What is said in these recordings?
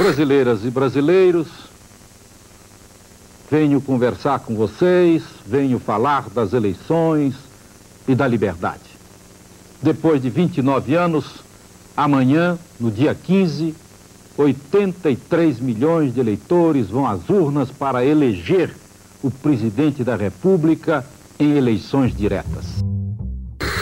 Brasileiras e brasileiros, venho conversar com vocês, venho falar das eleições e da liberdade. Depois de 29 anos, amanhã, no dia 15, 83 milhões de eleitores vão às urnas para eleger o presidente da República em eleições diretas.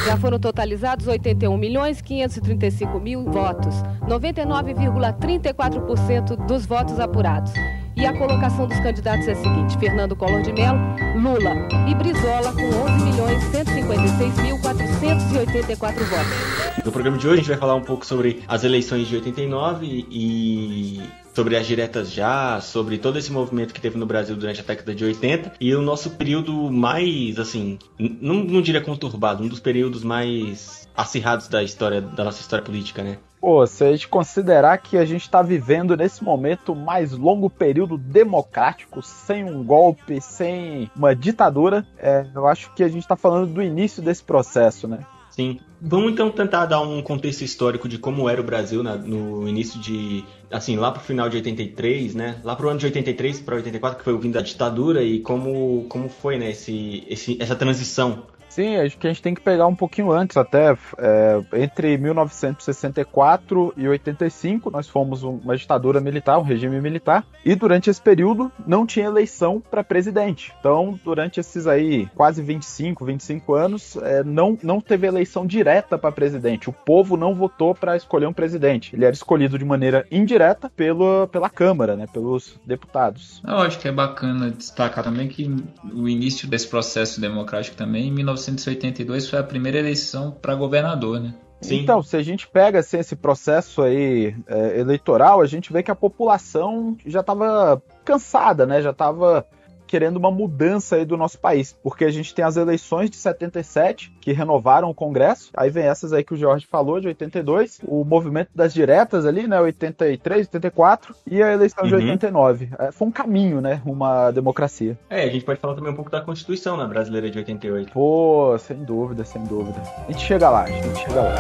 Já foram totalizados 81 milhões 535 mil votos, 99,34% dos votos apurados. E a colocação dos candidatos é a seguinte: Fernando Collor de Mello, Lula e Brizola com 11 milhões 156 mil 484 votos. No programa de hoje a gente vai falar um pouco sobre as eleições de 89 e sobre as diretas já, sobre todo esse movimento que teve no Brasil durante a década de 80 e o nosso período mais, assim, não, não diria conturbado, um dos períodos mais acirrados da história, da nossa história política, né? Pô, se a gente considerar que a gente está vivendo nesse momento o mais longo período democrático, sem um golpe, sem uma ditadura, é, eu acho que a gente está falando do início desse processo, né? Sim. Vamos então tentar dar um contexto histórico de como era o Brasil na, no início de. Assim, lá pro final de 83, né? Lá pro ano de 83 para 84, que foi o fim da ditadura, e como, como foi, né, esse, esse, essa transição Sim, acho que a gente tem que pegar um pouquinho antes até. É, entre 1964 e 85, nós fomos uma ditadura militar, um regime militar, e durante esse período não tinha eleição para presidente. Então, durante esses aí quase 25, 25 anos, é, não, não teve eleição direta para presidente. O povo não votou para escolher um presidente. Ele era escolhido de maneira indireta pelo, pela Câmara, né, pelos deputados. Eu acho que é bacana destacar também que o início desse processo democrático também, em 19 1982 foi a primeira eleição para governador, né? Sim. Então, se a gente pega assim, esse processo aí é, eleitoral, a gente vê que a população já estava cansada, né? Já estava querendo uma mudança aí do nosso país, porque a gente tem as eleições de 77 que renovaram o Congresso, aí vem essas aí que o Jorge falou de 82, o movimento das diretas ali, né, 83, 84 e a eleição uhum. de 89. É, foi um caminho, né, uma democracia. É, a gente pode falar também um pouco da Constituição, né, brasileira de 88. Pô, sem dúvida, sem dúvida. A gente chega lá, a gente chega lá.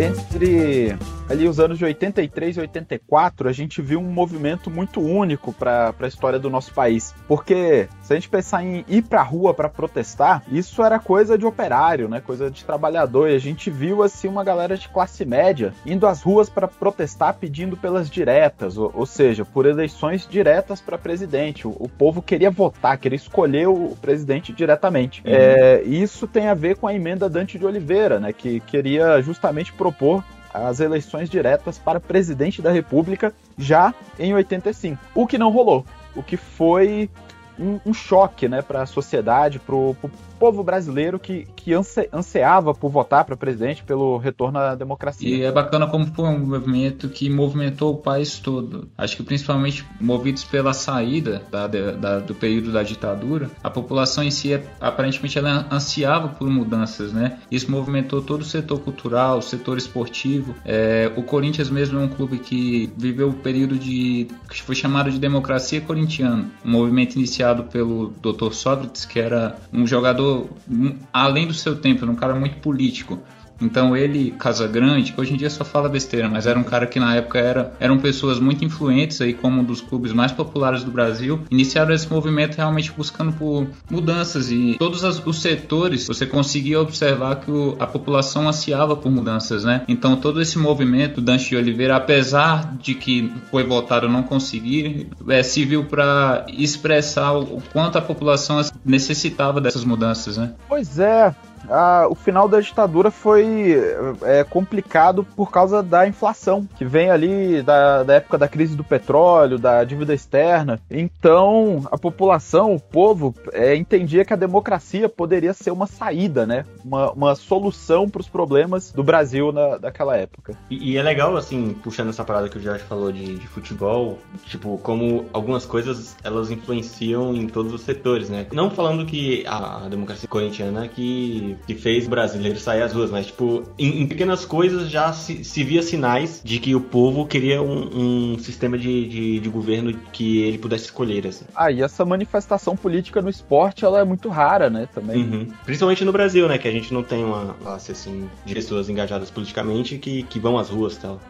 Entre ali os anos de 83 e 84, a gente viu um movimento muito único para a história do nosso país. Porque se a gente pensar em ir para a rua para protestar, isso era coisa de operário, né? Coisa de trabalhador. E a gente viu assim uma galera de classe média indo às ruas para protestar pedindo pelas diretas, ou, ou seja, por eleições diretas para presidente. O, o, povo queria votar, queria escolher o, presidente diretamente. Uhum. É, isso tem a ver com a emenda Dante de Oliveira, né? Que queria justamente propor as eleições diretas para presidente da República já em 85. O que não rolou. O que foi um, um choque né, para a sociedade, para o povo brasileiro que, que ansiava por votar para presidente pelo retorno à democracia. E é bacana como foi um movimento que movimentou o país todo. Acho que principalmente movidos pela saída da, da, do período da ditadura, a população em si aparentemente ela ansiava por mudanças, né? Isso movimentou todo o setor cultural, o setor esportivo. É, o Corinthians mesmo é um clube que viveu o período de que foi chamado de democracia corintiana, um movimento iniciado pelo Dr. Sócrates, que era um jogador além do seu tempo, era um cara muito político. Então ele, Casa Grande, que hoje em dia só fala besteira, mas era um cara que na época era, eram pessoas muito influentes aí, como um dos clubes mais populares do Brasil, iniciaram esse movimento realmente buscando por mudanças e todos as, os setores você conseguia observar que o, a população ansiava por mudanças, né? Então todo esse movimento Dante de Oliveira, apesar de que foi votado não conseguir, é, serviu para expressar o, o quanto a população necessitava dessas mudanças, né? Pois é, a, o final da ditadura foi é, complicado por causa da inflação, que vem ali da, da época da crise do petróleo, da dívida externa. Então, a população, o povo, é, entendia que a democracia poderia ser uma saída, né? Uma, uma solução para os problemas do Brasil na, daquela época. E, e, é legal, assim, puxando essa parada que o Jorge falou de, de futebol, tipo, como algumas coisas elas influenciam em todos os setores, né? Não falando que a, democracia corintiana que que fez o brasileiro sair às ruas, mas, tipo, em, em pequenas coisas já se, se, via sinais de que o povo queria um, um sistema de, de, de, governo que ele pudesse escolher, assim. Ah, e essa manifestação política no esporte, ela é muito rara, né, também. Uhum. Principalmente no Brasil, né, que a gente não tem uma classe, assim, de pessoas engajadas politicamente que, que vão às ruas e tal.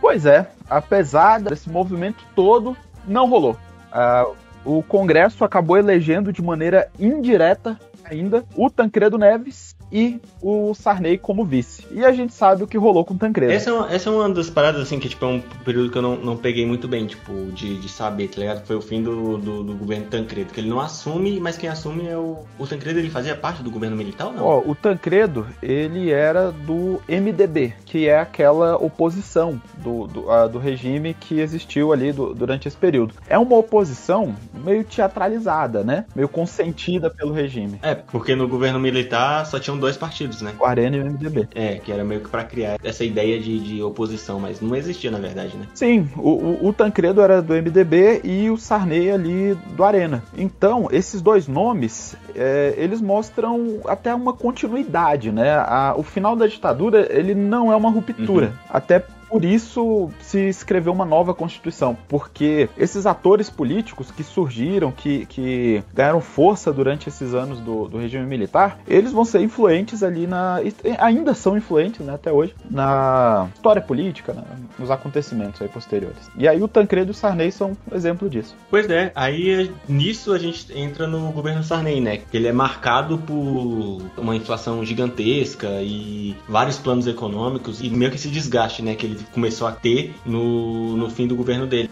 Pois é, apesar desse movimento todo, não rolou. Uh, o Congresso acabou elegendo de maneira indireta ainda o Tancredo Neves e o Sarney como vice. E a gente sabe o que rolou com o Tancredo. Essa é uma, essa é uma das paradas, assim, que tipo, é um período que eu não, não peguei muito bem, tipo, de, de saber, tá ligado? Foi o fim do, do, do, governo Tancredo, que ele não assume, mas quem assume é o... O Tancredo, ele fazia parte do governo militar ou não? Ó, o Tancredo, ele era do MDB, que é aquela oposição do, do, a, do regime que existiu ali do, durante esse período. É uma oposição meio teatralizada, né? Meio consentida pelo regime. É, porque no governo militar só tinham dois partidos, né? O Arena e o MDB. É, que era meio que para criar essa ideia de, de, oposição, mas não existia na verdade, né? Sim, o, o, o, Tancredo era do MDB e o Sarney ali do Arena. Então, esses dois nomes, é, eles mostram até uma continuidade, né? A, o final da ditadura, ele não é uma ruptura. Uhum. Até por isso se escreveu uma nova Constituição, porque esses atores políticos que surgiram, que, que ganharam força durante esses anos do, do regime militar, eles vão ser influentes ali na. ainda são influentes né, até hoje, na história política, né, nos acontecimentos aí posteriores. E aí o Tancredo e o Sarney são um exemplo disso. Pois é, aí nisso a gente entra no governo Sarney, né? Ele é marcado por uma inflação gigantesca e vários planos econômicos e meio que esse desgaste, né? Que ele começou a ter no, no fim do governo dele.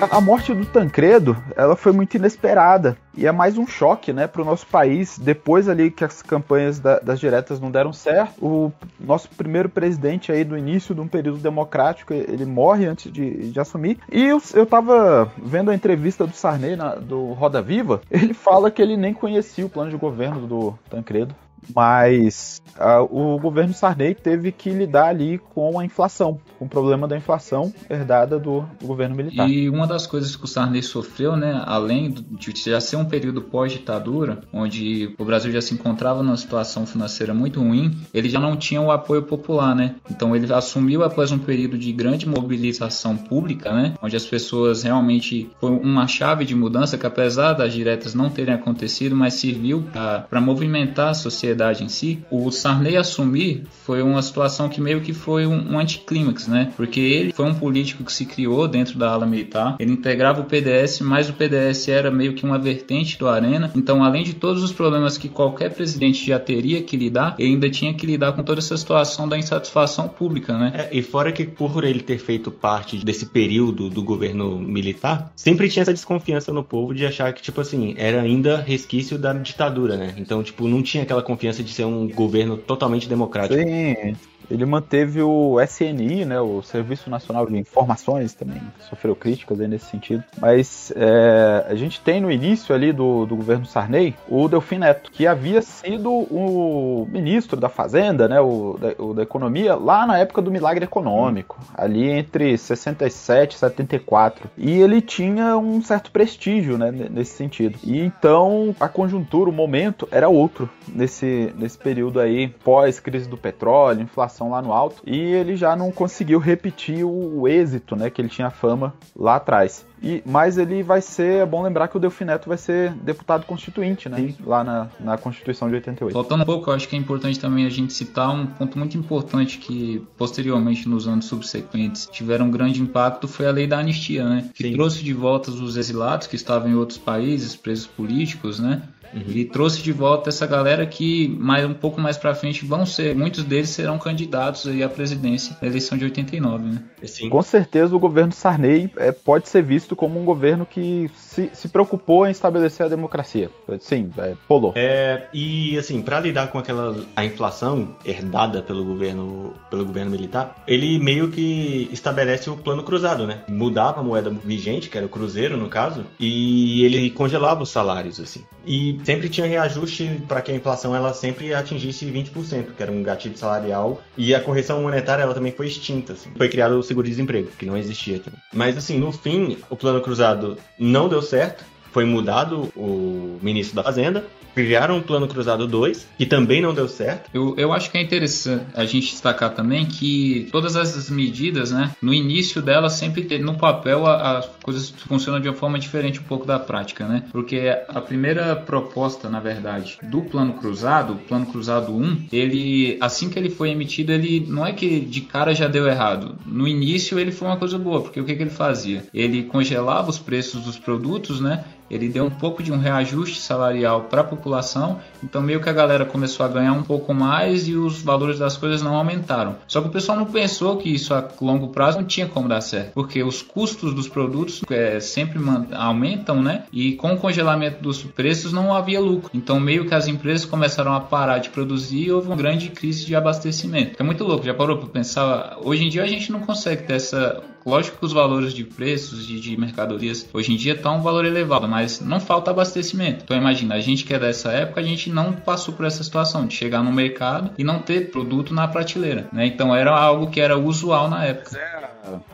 A morte do Tancredo, ela foi muito inesperada e é mais um choque, né, para o nosso país. Depois ali que as campanhas da, das diretas não deram certo, o nosso primeiro presidente aí do início de um período democrático, ele morre antes de, de assumir. E eu, eu tava vendo a entrevista do Sarney na, do Roda Viva, ele fala que ele nem conhecia o plano de governo do Tancredo. Mas uh, o governo Sarney teve que lidar ali com a inflação, com o problema da inflação herdada do, do governo militar. E uma das coisas que o Sarney sofreu, né, além de já ser um período pós-ditadura, onde o Brasil já se encontrava numa situação financeira muito ruim, ele já não tinha o apoio popular, né? Então ele assumiu após um período de grande mobilização pública, né, onde as pessoas realmente foi uma chave de mudança que apesar das diretas não terem acontecido, mas serviu para movimentar a sociedade sociedade em si, o Sarney assumir foi uma situação que meio que foi um, um anticlímax, né? Porque ele foi um político que se criou dentro da ala militar, ele integrava o PDS, mas o PDS era meio que uma vertente do Arena, então além de todos os problemas que qualquer presidente já teria que lidar, ele ainda tinha que lidar com toda essa situação da insatisfação pública, né? É, e fora que por ele ter feito parte desse período do governo militar, sempre tinha essa desconfiança no povo de achar que, tipo assim, era ainda resquício da ditadura, né? Então, tipo, não tinha aquela confiança confiança de ser um governo totalmente democrático. Sim, ele manteve o SNI, né, o Serviço Nacional de Informações, também sofreu críticas nesse sentido. Mas é, a gente tem no início ali do, do governo Sarney o Delfim Neto, que havia sido o ministro da Fazenda, né, o da, o da Economia, lá na época do milagre econômico, ali entre 67 e 74. E ele tinha um certo prestígio né, nesse sentido. E então a conjuntura, o momento era outro nesse, nesse período aí, pós-crise do petróleo, inflação lá no alto e ele já não conseguiu repetir o, o êxito, né, que ele tinha fama lá atrás. E, mas ele vai ser, é bom lembrar que o Delfim Neto vai ser deputado constituinte, né? Sim. Lá na, na Constituição de 88. Faltando um pouco, eu acho que é importante também a gente citar um ponto muito importante que, posteriormente, nos anos subsequentes, tiveram um grande impacto, foi a lei da anistia, né? Que Sim. trouxe de volta os exilados que estavam em outros países, presos políticos, né? Uhum. E trouxe de volta essa galera que mais um pouco mais para frente vão ser, muitos deles serão candidatos aí à presidência na eleição de 89, né? Sim. Com certeza o governo Sarney é, pode ser visto como um governo que se, se preocupou em estabelecer a democracia. Sim, é, rolou. É, e assim, para lidar com aquela a inflação herdada pelo governo pelo governo militar, ele meio que estabelece o plano cruzado, né? Mudava a moeda vigente, que era o cruzeiro no caso, e ele congelava os salários assim. E sempre tinha reajuste para que a inflação ela sempre atingisse 20%, que era um gatilho salarial, e a correção monetária ela também foi extinta. Assim. Foi criado o seguro-desemprego, que não existia também. Mas assim, no fim, o plano cruzado não deu certo, foi mudado o ministro da Fazenda, criaram o Plano Cruzado 2, que também não deu certo. Eu, eu acho que é interessante a gente destacar também que todas essas medidas, né, no início delas, sempre no papel as coisas funcionam de uma forma diferente um pouco da prática, né? Porque a primeira proposta, na verdade, do Plano Cruzado, o Plano Cruzado 1, ele, assim que ele foi emitido, ele não é que de cara já deu errado. No início ele foi uma coisa boa, porque o que, que ele fazia? Ele congelava os preços dos produtos, né? Ele deu um pouco de um reajuste salarial para a população, então meio que a galera começou a ganhar um pouco mais e os valores das coisas não aumentaram. Só que o pessoal não pensou que isso a longo prazo não tinha como dar certo, porque os custos dos produtos é, sempre aumentam, né? E com o congelamento dos preços não havia lucro. Então meio que as empresas começaram a parar de produzir e houve uma grande crise de abastecimento. É muito louco, já parou para pensar? Hoje em dia a gente não consegue ter essa Lógico que os valores de preços de, de mercadorias hoje em dia estão um valor elevado, mas não falta abastecimento. Então imagina, a gente que é dessa época, a gente não passou por essa situação de chegar no mercado e não ter produto na prateleira, né? Então era algo que era usual na época. É,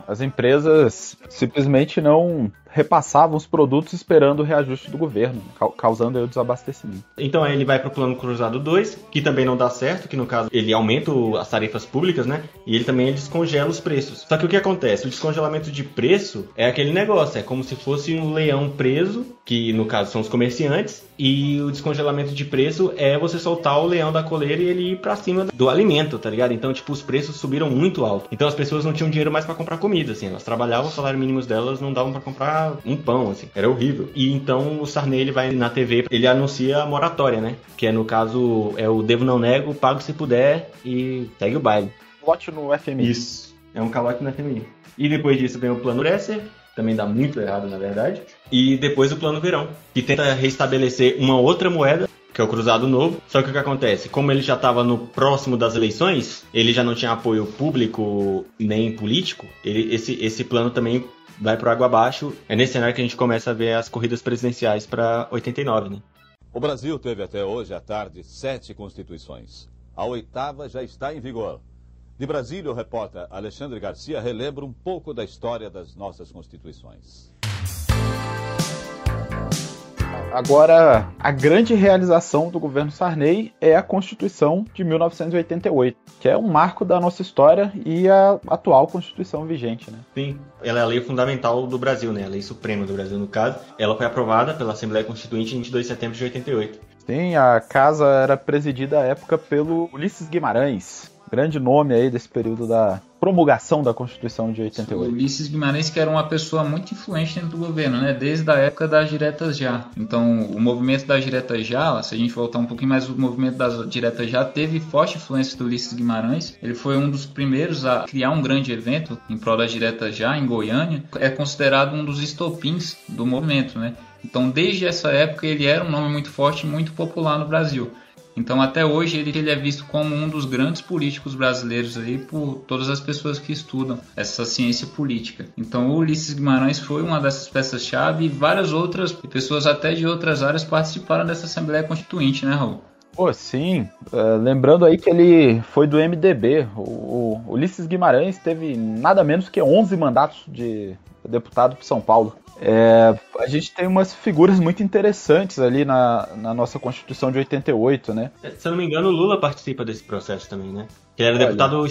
as empresas simplesmente não repassavam os produtos esperando o reajuste do governo, causando o desabastecimento. Então aí ele vai para o plano cruzado 2, que também não dá certo, que no caso ele aumenta as tarifas públicas, né? E ele também descongela os preços. Só que o que acontece? O descongelamento de preço é aquele negócio, é como se fosse um leão preso, que no caso são os comerciantes, e o descongelamento de preço é você soltar o leão da coleira e ele ir para cima do alimento, tá ligado? Então, tipo, os preços subiram muito alto. Então as pessoas não tinham dinheiro mais para comprar comida, assim. Elas trabalhavam, o salário mínimo delas não davam para comprar um pão, assim. Era horrível. E então o Sarney, ele vai na TV, ele anuncia a moratória, né? Que é, no caso, é o devo não nego, pago se puder e segue o baile. Calote no FMI. Isso. É um calote no FMI. E depois disso vem o plano Bresser, também dá muito errado, na verdade. E depois o plano Verão, que tenta restabelecer uma outra moeda que é o Cruzado Novo. Só que o que acontece? Como ele já estava no próximo das eleições, ele já não tinha apoio público nem político, ele, esse, esse plano também vai para água abaixo. É nesse cenário que a gente começa a ver as corridas presidenciais para 89, né? O Brasil teve até hoje à tarde sete constituições. A oitava já está em vigor. De Brasília, o repórter Alexandre Garcia relembra um pouco da história das nossas constituições. Agora, a grande realização do governo Sarney é a Constituição de 1988, que é um marco da nossa história e a atual Constituição vigente, né? Sim, ela é a lei fundamental do Brasil, né? A lei suprema do Brasil, no caso. Ela foi aprovada pela Assembleia Constituinte em 22 de setembro de 88. Sim, a casa era presidida à época pelo Ulisses Guimarães, grande nome aí desse período da promulgação da Constituição de 88. O Ulisses Guimarães que era uma pessoa muito influente dentro do governo, né? Desde a época das diretas já. Então, o movimento das diretas já, se a gente voltar um pouquinho mais, o movimento das diretas já teve forte influência do Ulisses Guimarães. Ele foi um dos primeiros a criar um grande evento em prol das diretas já em Goiânia. É considerado um dos estopins do movimento, né? Então, desde essa época, ele era um nome muito forte e muito popular no Brasil. Então, até hoje, ele, ele é visto como um dos grandes políticos brasileiros aí por todas as pessoas que estudam essa ciência política. Então, o Ulisses Guimarães foi uma dessas peças-chave e várias outras pessoas, até de outras áreas, participaram dessa Assembleia Constituinte, né, Raul? Pô, sim. Uh, lembrando aí que ele foi do MDB. O, o Ulisses Guimarães teve nada menos que 11 mandatos de deputado por São Paulo. É, a gente tem umas figuras muito interessantes ali na, na nossa Constituição de 88, né? Se eu não me engano, o Lula participa desse processo também, né? Que ele era deputado,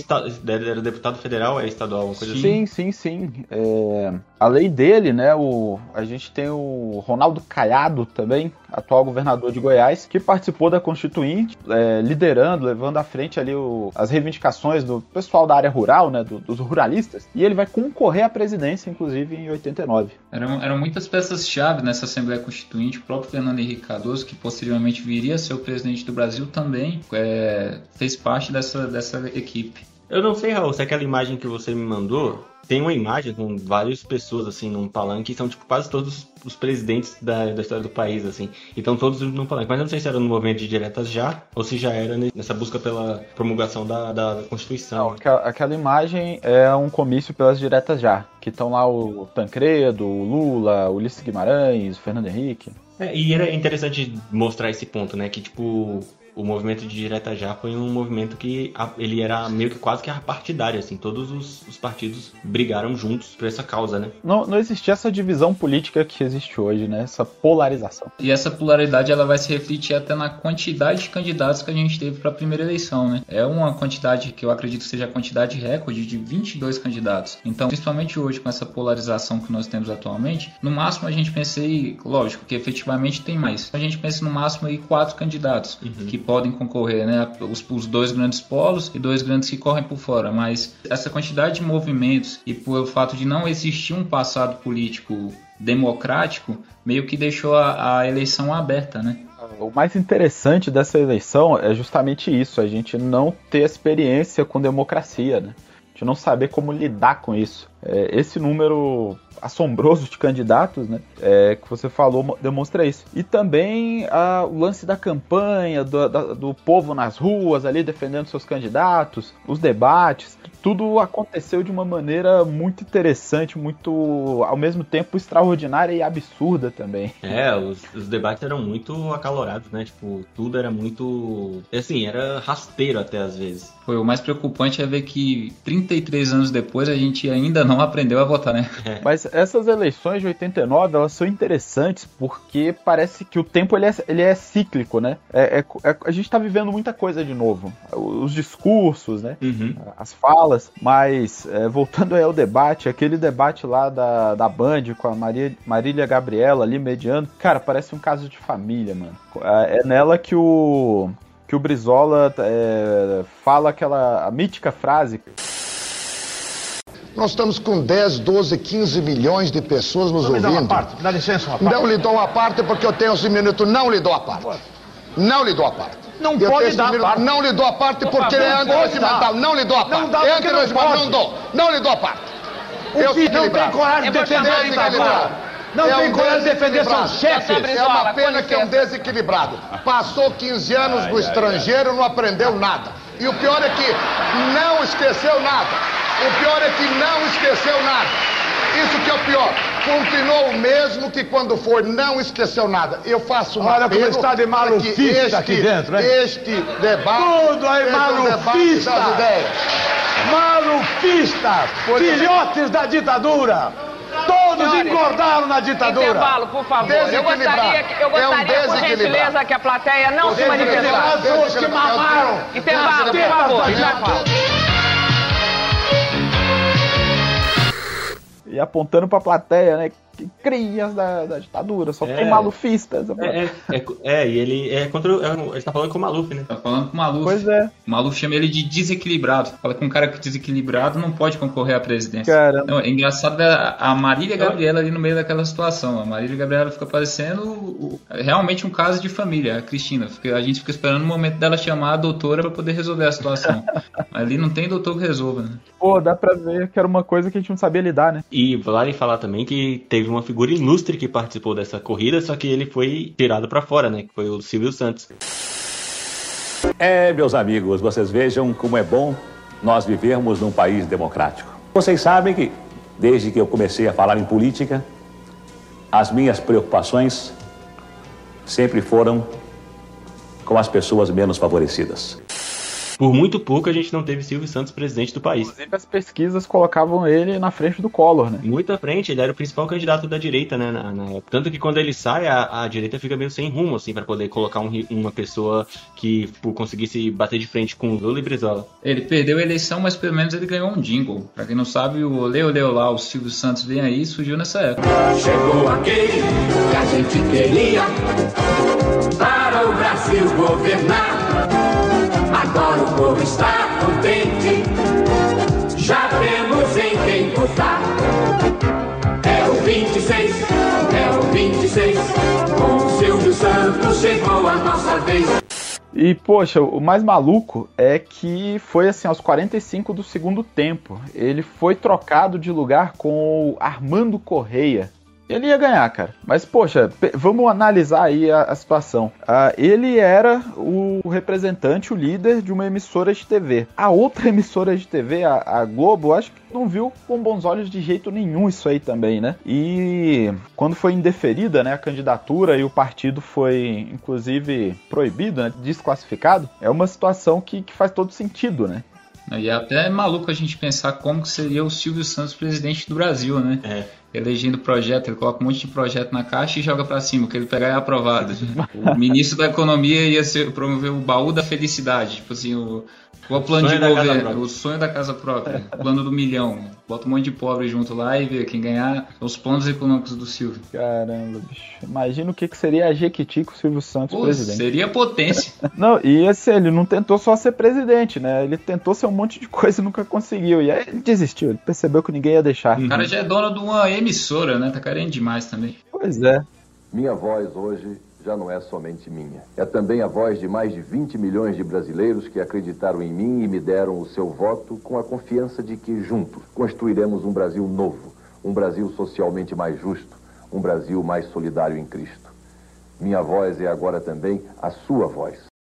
era deputado federal, é estadual, uma coisa sim, assim. Sim, sim, sim. É, além dele, né, o, a gente tem o Ronaldo Caiado também, atual governador de Goiás, que participou da Constituinte, é, liderando, levando à frente ali o, as reivindicações do pessoal da área rural, né, do, dos ruralistas, e ele vai concorrer à presidência, inclusive, em 89. Eram, eram muitas peças-chave nessa Assembleia Constituinte, o próprio Fernando Henrique Cardoso, que posteriormente viria a ser o presidente do Brasil, também é, fez parte dessa, dessa essa equipe. Eu não sei, Raul, se aquela imagem que você me mandou tem uma imagem com várias pessoas, assim, num palanque, e são, tipo, quase todos os presidentes da, da história do país, assim. Então, todos num palanque. Mas eu não sei se era no movimento de diretas já, ou se já era nessa busca pela promulgação da, da Constituição. Não, aquela, aquela imagem é um comício pelas diretas já, que estão lá o Tancredo, o Lula, o Ulisses Guimarães, o Fernando Henrique. É, e era interessante mostrar esse ponto, né, que, tipo, o movimento de direta já foi um movimento que ele era meio que quase que partidário, assim, todos os, os partidos brigaram juntos por essa causa, né? Não, não existia essa divisão política que existe hoje, né? Essa polarização. E essa polaridade ela vai se refletir até na quantidade de candidatos que a gente teve para a primeira eleição, né? É uma quantidade que eu acredito que seja a quantidade recorde de 22 candidatos. Então, principalmente hoje com essa polarização que nós temos atualmente, no máximo a gente pensei, lógico, que efetivamente tem mais. A gente pensa no máximo aí quatro candidatos uhum. que podem concorrer, né? Os, os dois grandes polos e dois grandes que correm por fora. Mas essa quantidade de movimentos e pelo fato de não existir um passado político democrático, meio que deixou a, a eleição aberta, né? O mais interessante dessa eleição é justamente isso, a gente não ter experiência com democracia, né? A gente não saber como lidar com isso. É, esse número assombroso de candidatos, né? É, que você falou demonstra isso. E também a, o lance da campanha, do, da, do povo nas ruas ali defendendo seus candidatos, os debates, tudo aconteceu de uma maneira muito interessante, muito ao mesmo tempo extraordinária e absurda também. É, os, os debates eram muito acalorados, né? Tipo, tudo era muito. Assim, era rasteiro até às vezes. Foi o mais preocupante é ver que 33 anos depois a gente ainda não aprendeu a votar, né? É. Mas essas eleições de 89, elas são interessantes porque parece que o tempo ele é, ele é cíclico, né? É, é, é a gente tá vivendo muita coisa de novo. Os discursos, né? Uhum. As falas. Mas, é, voltando aí ao debate, aquele debate lá da, da Band com a Maria, Marília Gabriela ali mediando, cara, parece um caso de família, mano. É, é nela que o que o Brizola é, fala aquela mítica frase. Nós estamos com 10, 12, 15 milhões de pessoas nos ouvindo. Dá, uma parte, dá licença uma parte. Não lhe dou uma parte porque eu tenho esse minuto. Não lhe dou a parte. Não lhe dou a parte. Não eu pode dar a parte. Não lhe dou a parte porque ele é antirregimental. Não lhe dou a parte. Não dá é antirregimental. Não dou. Não lhe dou a parte. O eu não tem coragem de defender a ditadura. Não é tem um coragem de defender seus chefes. É uma pena que é um desequilibrado. Passou 15 anos no estrangeiro, não aprendeu nada. E o pior é que não esqueceu nada. O pior é que não esqueceu nada. Isso que é o pior. Continuou o mesmo que quando foi, não esqueceu nada. Eu faço uma Olha como está de malufista este, aqui dentro, hein? Este debate. Tudo aí malufista. Um malufista. Filhotes da ditadura. Todos Senhores, engordaram na ditadura. Intervalo, por favor. Eu gostaria, que, eu gostaria é um por gentileza, que a plateia não se manifestasse. Os que mamaram. Intervalo, por favor. Intervalo. E apontando pra plateia, né? Crias da, da ditadura, só é, tem malufistas. É, é, é, é, e ele é contra. É, ele tá falando com o Maluf, né? Tá falando com o Maluf. Pois é. O Maluf chama ele de desequilibrado. Fala que um cara que desequilibrado não pode concorrer à presidência. Caramba. Não, é engraçado a, a Marília Gabriela ali no meio daquela situação. A Marília Gabriela fica parecendo o, realmente um caso de família, a Cristina. Fica, a gente fica esperando o momento dela chamar a doutora para poder resolver a situação. ali não tem doutor que resolva, né? Pô, dá pra ver que era uma coisa que a gente não sabia lidar, né? E vale falar também que teve uma figura ilustre que participou dessa corrida, só que ele foi tirado para fora, né? Que foi o Silvio Santos. É, meus amigos, vocês vejam como é bom nós vivermos num país democrático. Vocês sabem que, desde que eu comecei a falar em política, as minhas preocupações sempre foram com as pessoas menos favorecidas. Por muito pouco a gente não teve Silvio Santos presidente do país. Inclusive as pesquisas colocavam ele na frente do Collor, né? Muito à frente, ele era o principal candidato da direita, né? Na, na época. Tanto que quando ele sai, a, a direita fica meio sem rumo, assim, para poder colocar um, uma pessoa que tipo, conseguisse bater de frente com o Lula e Brizola. Ele perdeu a eleição, mas pelo menos ele ganhou um jingle. Pra quem não sabe, o Leo Leo lá, o Silvio Santos vem aí, surgiu nessa época. Chegou aquele que a gente queria para o Brasil governar. Agora o povo está contente, já temos em quem votar. É o 26, é o 26, com o Silvio Santos chegou a nossa vez. E, poxa, o mais maluco é que foi assim, aos 45 do segundo tempo. Ele foi trocado de lugar com o Armando Correia. Que ele ia ganhar, cara. Mas, poxa, vamos analisar aí a, a situação. Uh, ele era o representante, o líder de uma emissora de TV. A outra emissora de TV, a, a Globo, acho que não viu com bons olhos de jeito nenhum isso aí também, né? E quando foi indeferida, né, a candidatura e o partido foi, inclusive, proibido, né, desclassificado, é uma situação que, que faz todo sentido, né? E é até maluco a gente pensar como seria o Silvio Santos presidente do Brasil, né? É. Elegendo projeto, ele coloca um monte de projeto na caixa e joga para cima, que ele pegar é aprovado. o ministro da Economia ia ser, promover o baú da felicidade, tipo assim, o, o plano de governo, o sonho da casa própria, o plano do milhão. Bota um monte de pobre junto lá e vê quem ganhar os planos econômicos do Silvio. Caramba, bicho. Imagina o que, que seria a Jequiti com o Silvio Santos Pô, presidente. Seria potência. não, e assim, ele não tentou só ser presidente, né? Ele tentou ser um monte de coisa e nunca conseguiu. E aí ele desistiu, ele percebeu que ninguém ia deixar. O cara já é dono de uma emissora, né? Tá carente demais também. Pois é. Minha voz hoje já não é somente minha. É também a voz de mais de 20 milhões de brasileiros que acreditaram em mim e me deram o seu voto com a confiança de que, juntos, construiremos um Brasil novo, um Brasil socialmente mais justo, um Brasil mais solidário em Cristo. Minha voz é agora também a sua voz.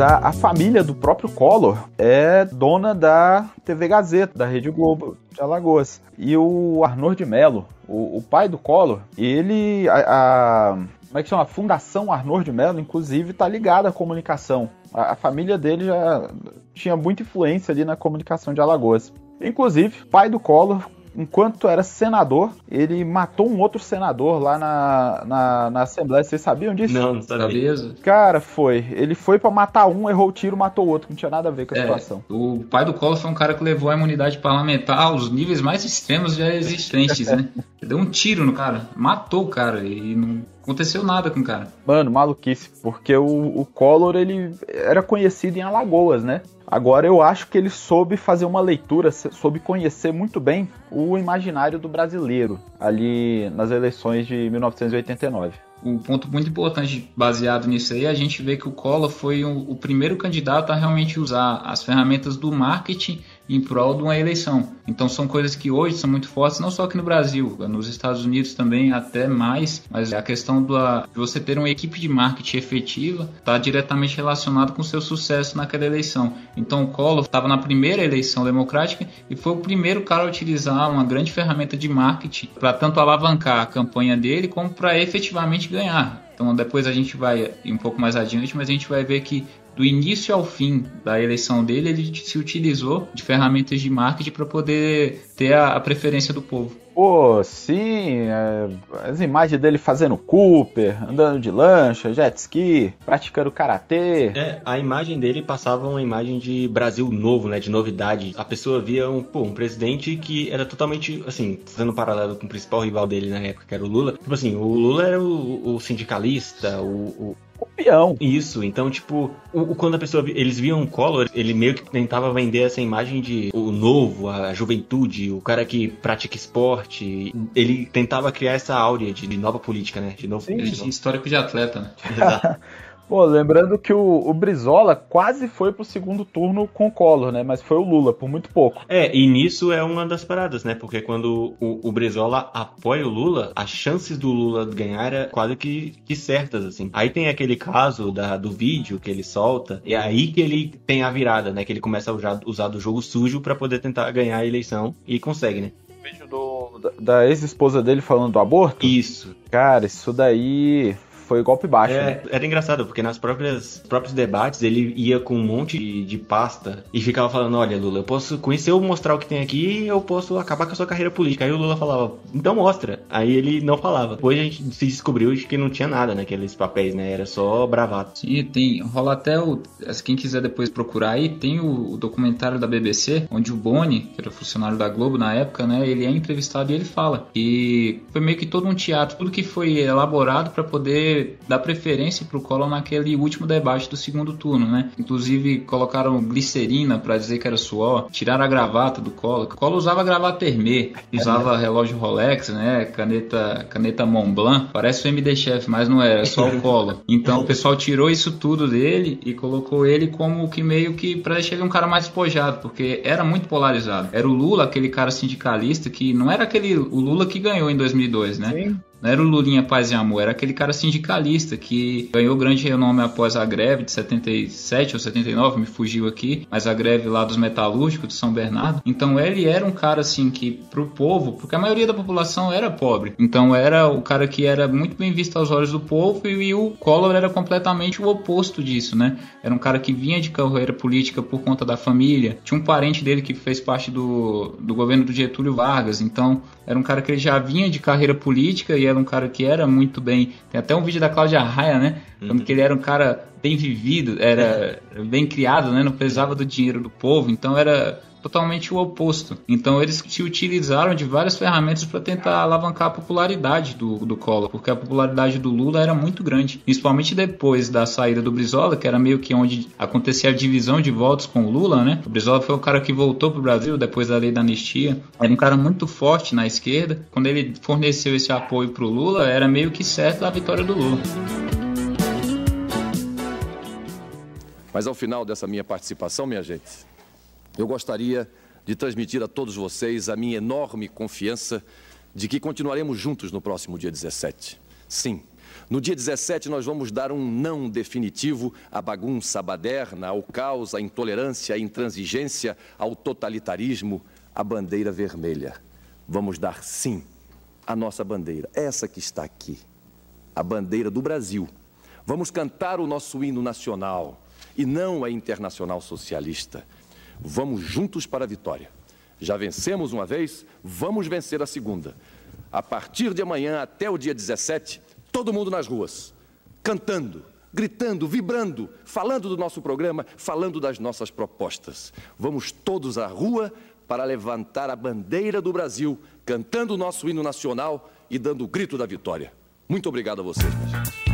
A, família do próprio Collor é dona da TV Gazeta, da Rede Globo de Alagoas. E o Arnor de Mello, o, o pai do Collor, ele. A, a, como é que chama? A Fundação Arnor de Mello, inclusive, está ligada à comunicação. A, a, família dele já tinha muita influência ali na comunicação de Alagoas. Inclusive, pai do Collor enquanto era senador, ele matou um outro senador lá na, na, na Assembleia. Vocês sabiam disso? Não, não sabia. Cara, foi. Ele foi para matar um, errou o tiro, matou o outro. Não tinha nada a ver com a é, situação. O pai do Collor foi um cara que levou a imunidade parlamentar aos níveis mais extremos já existentes, né? Deu um tiro no cara, matou o cara e não aconteceu nada com o cara. Mano, maluquice, porque o, o Collor, ele era conhecido em Alagoas, né? Agora eu acho que ele soube fazer uma leitura, soube conhecer muito bem o imaginário do brasileiro ali nas eleições de 1989 um ponto muito importante baseado nisso aí, a gente vê que o Collor foi o, o primeiro candidato a realmente usar as ferramentas do marketing em prol de uma eleição. Então são coisas que hoje são muito fortes, não só aqui no Brasil, nos Estados Unidos também até mais, mas a questão de você ter uma equipe de marketing efetiva está diretamente relacionado com seu sucesso naquela eleição. Então o Collor estava na primeira eleição democrática e foi o primeiro cara a utilizar uma grande ferramenta de marketing para tanto alavancar a campanha dele como para efetivamente ganhar. Então depois a gente vai um pouco mais adiante, mas a gente vai ver que do início ao fim da eleição dele, ele se utilizou de ferramentas de marketing para poder ter a, a, preferência do povo. Pô, sim, é, as imagens dele fazendo Cooper, andando de lancha, jet ski, praticando karatê. É, a imagem dele passava uma imagem de Brasil novo, né, de novidade. A pessoa via um, pô, um presidente que era totalmente, assim, fazendo um paralelo com o principal rival dele na época, que era o Lula. Tipo assim, o Lula era o, o sindicalista, o, o o peão. Isso, então, tipo, o, o, quando a pessoa. Eles viam o Collor, ele meio que tentava vender essa imagem de o novo, a juventude, o cara que pratica esporte. Ele tentava criar essa áurea de, de nova política, né? De novo. Sim, de novo. histórico de atleta, né? Exato. Pô, lembrando que o, o, Brizola quase foi pro segundo turno com o Collor, né? Mas foi o Lula, por muito pouco. É, e nisso é uma das paradas, né? Porque quando o, o Brizola apoia o Lula, as chances do Lula ganhar é quase que, que certas, assim. Aí tem aquele caso da, do vídeo que ele solta, e é aí que ele tem a virada, né? Que ele começa a usar, usar do jogo sujo para poder tentar ganhar a eleição e consegue, né? vídeo do, da, da ex-esposa dele falando do aborto? Isso. Cara, isso daí foi golpe baixo. É, né? Era engraçado, porque nas próprias próprios debates ele ia com um monte de, de, pasta e ficava falando: olha, Lula, eu posso, com isso eu mostrar o que tem aqui, eu posso acabar com a sua carreira política. Aí o Lula falava, então mostra. Aí ele não falava. Depois a gente se descobriu que não tinha nada naqueles papéis, né? Era só bravado. Sim, tem. Rola até o. Quem quiser depois procurar aí, tem o, o documentário da BBC, onde o Boni, que era funcionário da Globo na época, né? Ele é entrevistado e ele fala. E foi meio que todo um teatro, tudo que foi elaborado para poder dar preferência pro Collor naquele último debate do segundo turno, né? Inclusive colocaram glicerina para dizer que era suor, tiraram a gravata do Collor. O Collor usava gravata Hermê, usava relógio Rolex, né? Caneta, caneta Montblanc. Parece o MD Chef, mas não era, é só o Collor. Então o pessoal tirou isso tudo dele e colocou ele como que meio que para deixar ele um cara mais despojado, porque era muito polarizado. Era o Lula, aquele cara sindicalista que não era aquele o Lula que ganhou em 2002, né? Sim. Não era o Lulinha Paz e Amor, era aquele cara sindicalista que ganhou grande renome após a greve de 77 ou 79, me fugiu aqui, mas a greve lá dos metalúrgicos de São Bernardo. Então ele era um cara assim que pro povo, porque a maioria da população era pobre, então era o cara que era muito bem visto aos olhos do povo e, e o Collor era completamente o oposto disso, né? Era um cara que vinha de carreira política por conta da família, tinha um parente dele que fez parte do, do governo do Getúlio Vargas, então era um cara que já vinha de carreira política e era um cara que era muito bem. Tem até um vídeo da Cláudia Raia, né? Falando uhum. que ele era um cara bem vivido, era bem criado, né? Não precisava do dinheiro do povo, então era totalmente o oposto. Então eles se utilizaram de várias ferramentas para tentar alavancar a popularidade do, do Collor, porque a popularidade do Lula era muito grande, principalmente depois da saída do Brizola, que era meio que onde acontecia a divisão de votos com o Lula, né? O Brizola foi o cara que voltou para o Brasil depois da lei da anistia, era um cara muito forte na esquerda. Quando ele forneceu esse apoio para o Lula, era meio que certo a vitória do Lula. Mas ao final dessa minha participação, minha gente, eu gostaria de transmitir a todos vocês a minha enorme confiança de que continuaremos juntos no próximo dia 17. Sim, no dia 17 nós vamos dar um não definitivo à bagunça baderna, ao caos, à intolerância, à intransigência, ao totalitarismo, à bandeira vermelha. Vamos dar sim à nossa bandeira, essa que está aqui, a bandeira do Brasil. Vamos cantar o nosso hino nacional e não a internacional socialista. Vamos juntos para a vitória. Já vencemos uma vez, vamos vencer a segunda. A partir de amanhã até o dia 17, todo mundo nas ruas, cantando, gritando, vibrando, falando do nosso programa, falando das nossas propostas. Vamos todos à rua para levantar a bandeira do Brasil, cantando o nosso hino nacional e dando o grito da vitória. Muito obrigado a vocês.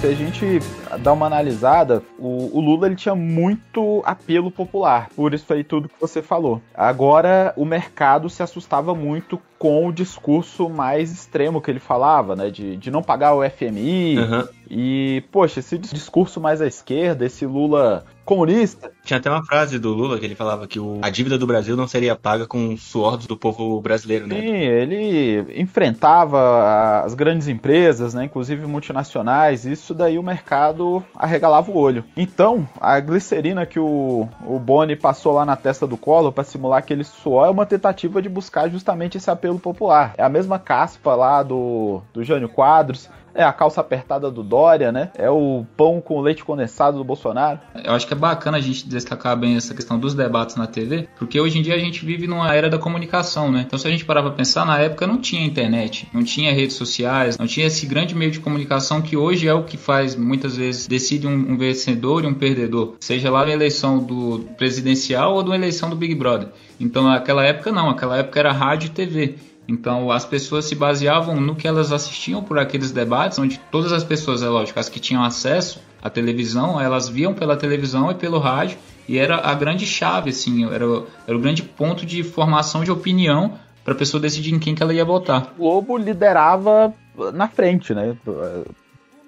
Se a gente dá uma analisada, o, o, Lula ele tinha muito apelo popular, por isso aí tudo que você falou. Agora o mercado se assustava muito com o discurso mais extremo que ele falava, né? De, de não pagar o FMI. Uhum. E, poxa, esse discurso mais à esquerda, esse Lula comunista. Tinha até uma frase do Lula que ele falava que o, a dívida do Brasil não seria paga com suor do povo brasileiro, né? Sim, ele enfrentava as grandes empresas, né, inclusive multinacionais, isso daí o mercado arregalava o olho. Então, a glicerina que o, o Boni passou lá na testa do colo para simular aquele suor é uma tentativa de buscar justamente esse apelo popular. É a mesma caspa lá do, do Jânio Quadros, é a calça apertada do Dória, né? É o pão com leite condensado do Bolsonaro. Eu acho que é bacana a gente destacar bem essa questão dos debates na TV, porque hoje em dia a gente vive numa era da comunicação, né? Então se a gente parar pra pensar, na época não tinha internet, não tinha redes sociais, não tinha esse grande meio de comunicação que hoje é o que faz, muitas vezes, decide um, um vencedor e um perdedor. Seja lá na eleição do presidencial ou na eleição do Big Brother. Então naquela época não, naquela época era rádio e TV. Então as pessoas se baseavam no que elas assistiam por aqueles debates, onde todas as pessoas, é lógico, as que tinham acesso à televisão, elas viam pela televisão e pelo rádio, e era a grande chave, assim, era, era o grande ponto de formação de opinião para a pessoa decidir em quem que ela ia votar. O Globo liderava na frente, né?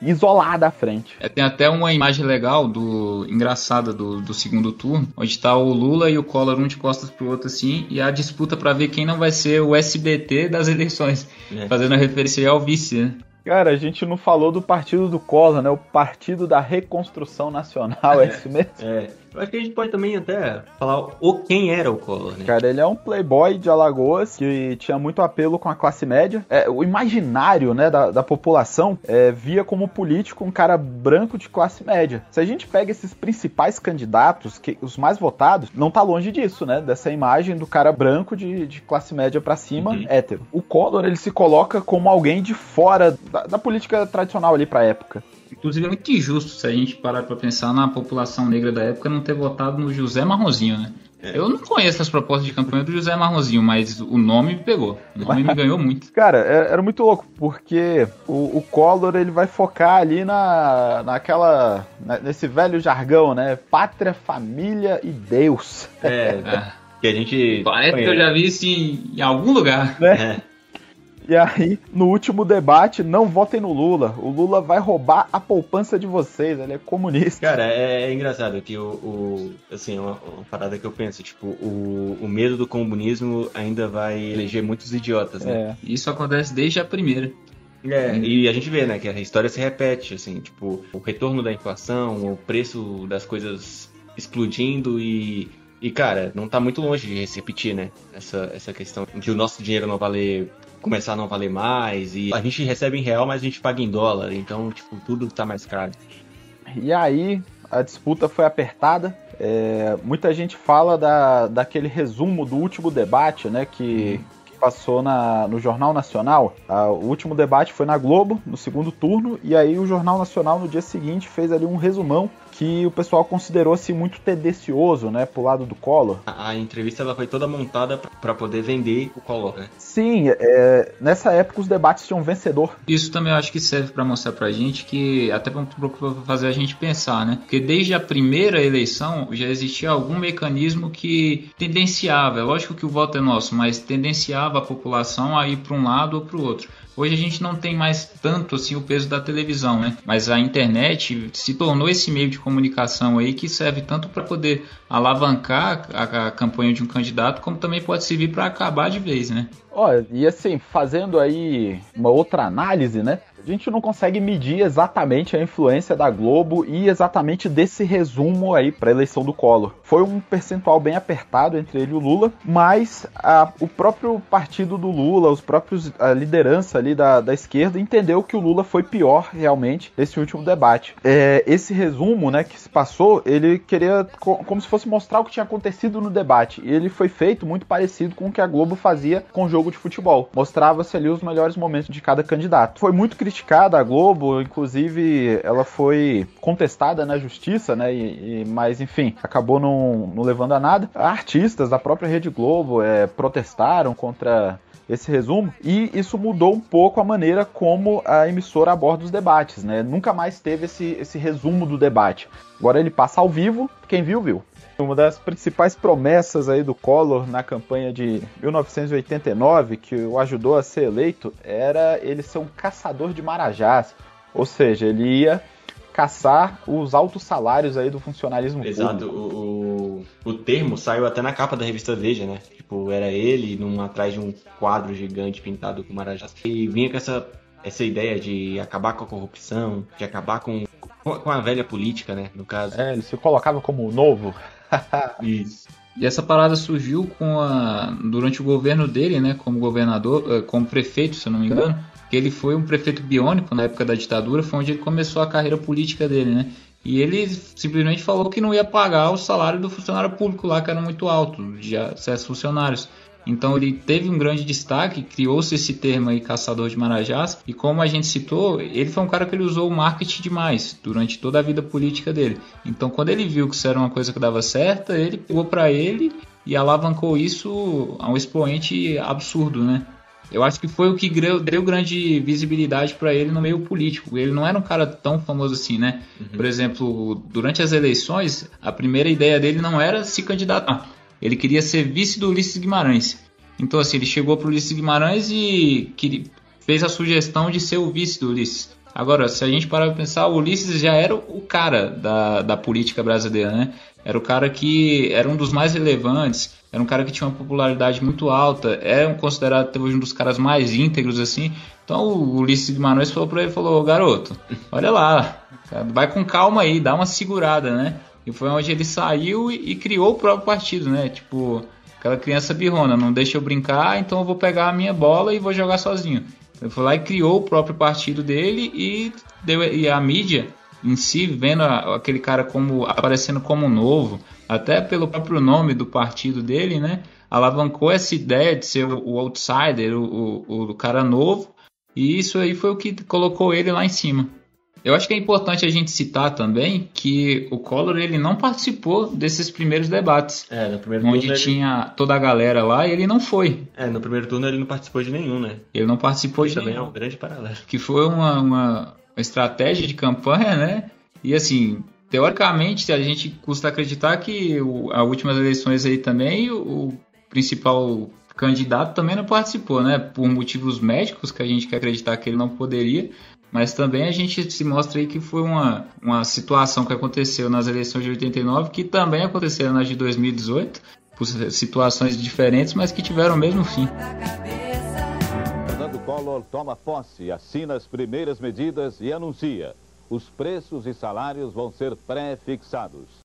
Isolada à frente. É, tem até uma imagem legal do engraçada do, do segundo turno, onde está o Lula e o Collor um de costas pro outro assim, e a disputa para ver quem não vai ser o SBT das eleições, é. fazendo a referência ao vice, né? Cara, a gente não falou do partido do Collor, né? O Partido da Reconstrução Nacional, é, é isso mesmo? É. Eu acho que a gente pode também até falar o quem era o Collor, né? Cara, ele é um playboy de Alagoas que tinha muito apelo com a classe média. É, o imaginário, né, da, da população é, via como político um cara branco de classe média. Se a gente pega esses principais candidatos, que os mais votados, não tá longe disso, né? Dessa imagem do cara branco de, de classe média para cima, uhum. hétero. O Collor, ele se coloca como alguém de fora da, da política tradicional ali pra época Inclusive é muito injusto se a gente parar para pensar na população negra da época não ter votado no José Marronzinho, né? É. Eu não conheço as propostas de campanha do José Marronzinho, mas o nome me pegou. O nome me ganhou muito. Cara, é, era muito louco, porque o, o Collor ele vai focar ali na, naquela. nesse velho jargão, né? Pátria, família e Deus. É, é. que a gente. Parece conhece. que eu já vi isso em, em algum lugar. Né? É. E aí, no último debate, não votem no Lula. O Lula vai roubar a poupança de vocês. Ele é comunista. Cara, é, é engraçado que o, o assim, uma, uma, parada que eu penso, tipo, o, o medo do comunismo ainda vai eleger muitos idiotas, né? É. Isso acontece desde a primeira. É, e a gente vê, né, que a história se repete, assim, tipo, o retorno da inflação, o preço das coisas explodindo e e, cara, não tá muito longe de se repetir, né? Essa, essa questão de o nosso dinheiro não valer começar a não valer mais. E a gente recebe em real, mas a gente paga em dólar. Então, tipo, tudo tá mais caro. E aí, a disputa foi apertada. É, muita gente fala da, daquele resumo do último debate, né? Que, que passou na, no Jornal Nacional. O último debate foi na Globo, no segundo turno. E aí, o Jornal Nacional, no dia seguinte, fez ali um resumão que o pessoal considerou assim muito tendencioso, né, pro lado do Collor. A, a entrevista ela foi toda montada para poder vender o Collor, né? Sim, é, nessa época os debates tinham um vencedor. Isso também eu acho que serve para mostrar pra gente que até para fazer a gente pensar, né? Porque desde a primeira eleição já existia algum mecanismo que tendenciava, é lógico que o voto é nosso, mas tendenciava a população a ir para um lado ou para o outro. Hoje a gente não tem mais tanto assim o peso da televisão, né? Mas a internet se tornou esse meio de comunicação aí que serve tanto para poder alavancar a, a, campanha de um candidato, como também pode servir para acabar de vez, né? Olha, e assim, fazendo aí uma outra análise, né? A gente não consegue medir exatamente a influência da Globo e exatamente desse resumo aí para a eleição do Collor. Foi um percentual bem apertado entre ele e o Lula, mas a, o próprio partido do Lula, os próprios a liderança ali da, da esquerda entendeu que o Lula foi pior realmente nesse último debate. É, esse resumo, né, que se passou, ele queria co como se fosse mostrar o que tinha acontecido no debate. E ele foi feito muito parecido com o que a Globo fazia com o jogo de futebol. Mostrava-se ali os melhores momentos de cada candidato. Foi muito criticada a Globo, inclusive ela foi contestada na justiça, né? E, e, mas enfim, acabou não, não levando a nada. Artistas da própria Rede Globo é, protestaram contra esse resumo e isso mudou um pouco a maneira como a emissora aborda os debates, né? Nunca mais teve esse, esse resumo do debate. Agora ele passa ao vivo, quem viu, viu. Uma das principais promessas aí do Collor na campanha de 1989, que o ajudou a ser eleito, era ele ser um caçador de marajás. Ou seja, ele ia caçar os altos salários aí do funcionalismo Exato, público. O, o, o termo saiu até na capa da revista Veja, né? Tipo, era ele num, atrás de um quadro gigante pintado com marajás. E vinha com essa, essa ideia de acabar com a corrupção, de acabar com, com a velha política, né? No caso. É, ele se colocava como o novo. Isso. E essa parada surgiu com a durante o governo dele, né, como governador, eh, como prefeito, se eu não me engano, que ele foi um prefeito biônico na época da ditadura, foi onde ele começou a carreira política dele, né? E ele simplesmente falou que não ia pagar o salário do funcionário público lá, que era muito alto, de acessos funcionários. Então ele teve um grande destaque, criou-se esse termo aí, caçador de marajás, e como a gente citou, ele foi um cara que ele usou o marketing demais durante toda a vida política dele. Então quando ele viu que isso era uma coisa que dava certo, ele pegou para ele e alavancou isso a um expoente absurdo, né? Eu acho que foi o que deu grande visibilidade para ele no meio político. Ele não era um cara tão famoso assim, né? Uhum. Por exemplo, durante as eleições, a primeira ideia dele não era se candidatar ele queria ser vice do Ulisses Guimarães. Então, assim, ele chegou para o Ulisses Guimarães e fez a sugestão de ser o vice do Ulisses. Agora, se a gente parar para pensar, o Ulisses já era o cara da, da política brasileira, né? Era o cara que era um dos mais relevantes, era um cara que tinha uma popularidade muito alta, era considerado até hoje um dos caras mais íntegros, assim. Então o Ulisses Guimarães falou para ele, falou, garoto, olha lá, vai com calma aí, dá uma segurada, né? E foi onde ele saiu e, e criou o próprio partido, né? Tipo, aquela criança birrona, não deixa eu brincar, então eu vou pegar a minha bola e vou jogar sozinho. Ele foi lá e criou o próprio partido dele e, deu, e a mídia em si, vendo a, aquele cara como aparecendo como novo, até pelo próprio nome do partido dele, né? Alavancou essa ideia de ser o, o outsider, o, o, o cara novo, e isso aí foi o que colocou ele lá em cima. Eu acho que é importante a gente citar também que o Collor ele não participou desses primeiros debates. É, no primeiro onde turno tinha ele... toda a galera lá e ele não foi. É, no primeiro turno ele não participou de nenhum, né? Ele não participou Isso de também nenhum. é um grande paralelo. Que foi uma, uma estratégia de campanha, né? E assim, teoricamente, a gente custa acreditar que o, as últimas eleições aí também, o, o principal candidato também não participou, né? Por motivos médicos que a gente quer acreditar que ele não poderia, mas também a gente se mostra aí que foi uma, uma situação que aconteceu nas eleições de 89 que também aconteceu nas de 2018, por situações diferentes, mas que tiveram o mesmo fim. Fernando Collor toma posse, assina as primeiras medidas e anuncia: os preços e salários vão ser pré-fixados.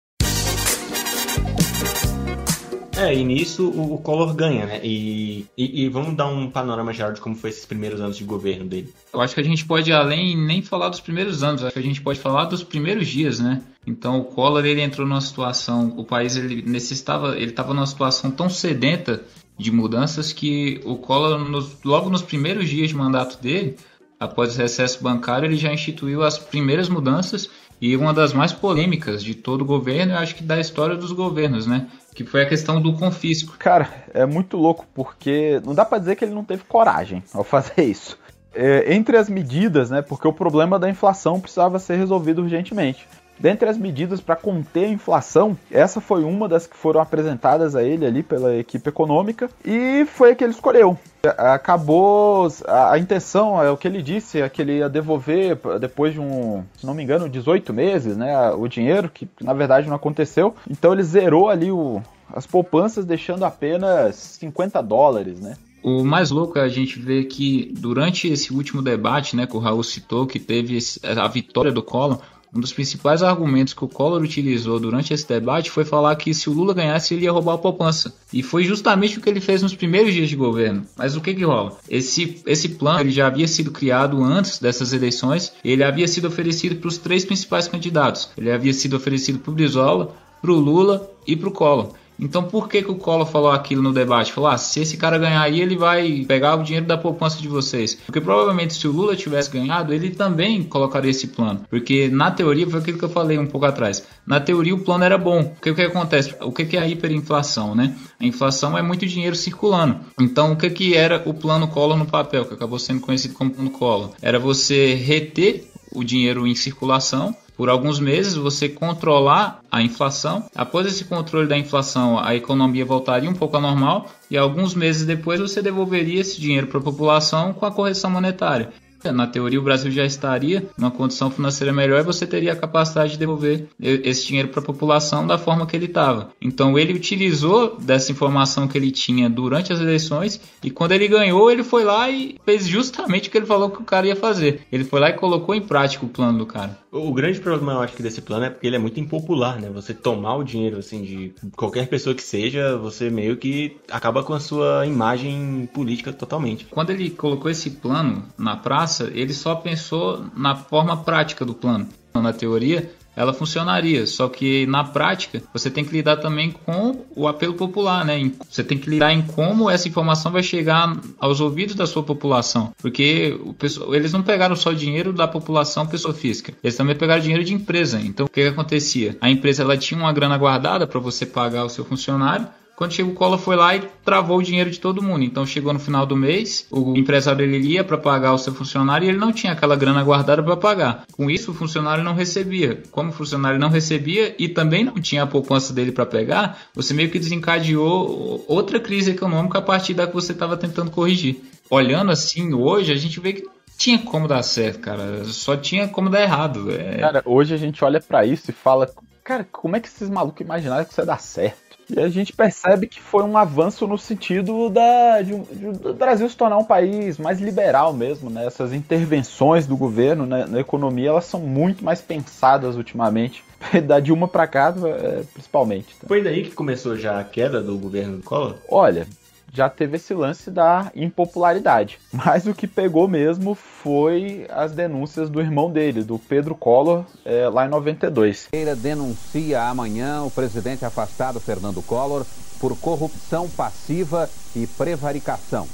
É, e nisso o, o Collor ganha, né? E, e, e, vamos dar um panorama geral de como foi esses primeiros anos de governo dele. Eu acho que a gente pode, além, nem falar dos primeiros anos, acho que a gente pode falar dos primeiros dias, né? Então o Collor ele entrou numa situação, o país ele necessitava, ele estava numa situação tão sedenta de mudanças que o Collor, nos, logo nos primeiros dias de mandato dele, após o recesso bancário, ele já instituiu as primeiras mudanças e uma das mais polêmicas de todo o governo, eu acho que da história dos governos, né? Que foi a questão do confisco. Cara, é muito louco porque não dá para dizer que ele não teve coragem ao fazer isso. É, entre as medidas, né? Porque o problema da inflação precisava ser resolvido urgentemente. Dentre as medidas para conter a inflação, essa foi uma das que foram apresentadas a ele ali pela equipe econômica e foi a que ele escolheu. Acabou a, intenção, é o que ele disse, é que ele ia devolver depois de um, se não me engano, 18 meses, né, o dinheiro que na verdade não aconteceu. Então ele zerou ali o, as poupanças deixando apenas 50 dólares, né? O mais louco é a gente ver que durante esse último debate, né, que o Raul citou, que teve a vitória do Collor, um dos principais argumentos que o Collor utilizou durante esse debate foi falar que se o Lula ganhasse, ele ia roubar a poupança. E foi justamente o que ele fez nos primeiros dias de governo. Mas o que que rola? Esse, esse plano ele já havia sido criado antes dessas eleições. Ele havia sido oferecido para os três principais candidatos. Ele havia sido oferecido para o Brizola, para o Lula e para o Collor. Então por que, que o Collor falou aquilo no debate? Falou, ah, se esse cara ganhar aí, ele vai pegar o dinheiro da poupança de vocês. Porque provavelmente se o Lula tivesse ganhado, ele também colocaria esse plano. Porque na teoria, foi aquilo que eu falei um pouco atrás. Na teoria o plano era bom. O que acontece? O que, que é a hiperinflação, né? A inflação é muito dinheiro circulando. Então o que, que era o plano Collor no papel, que acabou sendo conhecido como plano Collor? Era você reter o dinheiro em circulação por alguns meses você controlar a inflação. Após esse controle da inflação, a economia voltaria um pouco ao normal e alguns meses depois você devolveria esse dinheiro para a população com a correção monetária. Na teoria, o Brasil já estaria numa condição financeira melhor e você teria a capacidade de devolver esse dinheiro para a população da forma que ele estava. Então, ele utilizou dessa informação que ele tinha durante as eleições e quando ele ganhou, ele foi lá e fez justamente o que ele falou que o cara ia fazer. Ele foi lá e colocou em prática o plano do cara. O grande problema, eu acho que desse plano é porque ele é muito impopular, né? Você tomar o dinheiro, assim, de qualquer pessoa que seja, você meio que acaba com a sua imagem política totalmente. Quando ele colocou esse plano na praça, ele só pensou na forma prática do plano. Na teoria, ela funcionaria. Só que na prática você tem que lidar também com o apelo popular, né? Você tem que lidar em como essa informação vai chegar aos ouvidos da sua população, porque pessoal, eles não pegaram só dinheiro da população pessoa física, eles também pegaram dinheiro de empresa. Então o que, que acontecia? A empresa ela tinha uma grana guardada para você pagar o seu funcionário quando chegou o Collor foi lá e travou o dinheiro de todo mundo. Então chegou no final do mês, o empresário ele ia para pagar o seu funcionário e ele não tinha aquela grana guardada para pagar. Com isso o funcionário não recebia. Como o funcionário não recebia e também não tinha a poupança dele para pegar, você meio que desencadeou outra crise econômica a partir da que você estava tentando corrigir. Olhando assim hoje, a gente vê que tinha como dar certo, cara. Só tinha como dar errado. É... Cara, hoje a gente olha para isso e fala, cara, como é que esses malucos imaginaram que isso ia dar certo? E a gente percebe que foi um avanço no sentido da, de, de, do Brasil se tornar um país mais liberal mesmo, né? Essas intervenções do governo né, na economia, elas são muito mais pensadas ultimamente. Da Dilma para cá, é, principalmente. Tá? Foi daí que começou já a queda do governo do Collor? Olha, já teve esse lance da impopularidade. Mas o que pegou mesmo foi as denúncias do irmão dele, do Pedro Collor, é, lá em 92. denuncia amanhã o presidente afastado Fernando Collor por corrupção passiva e prevaricação.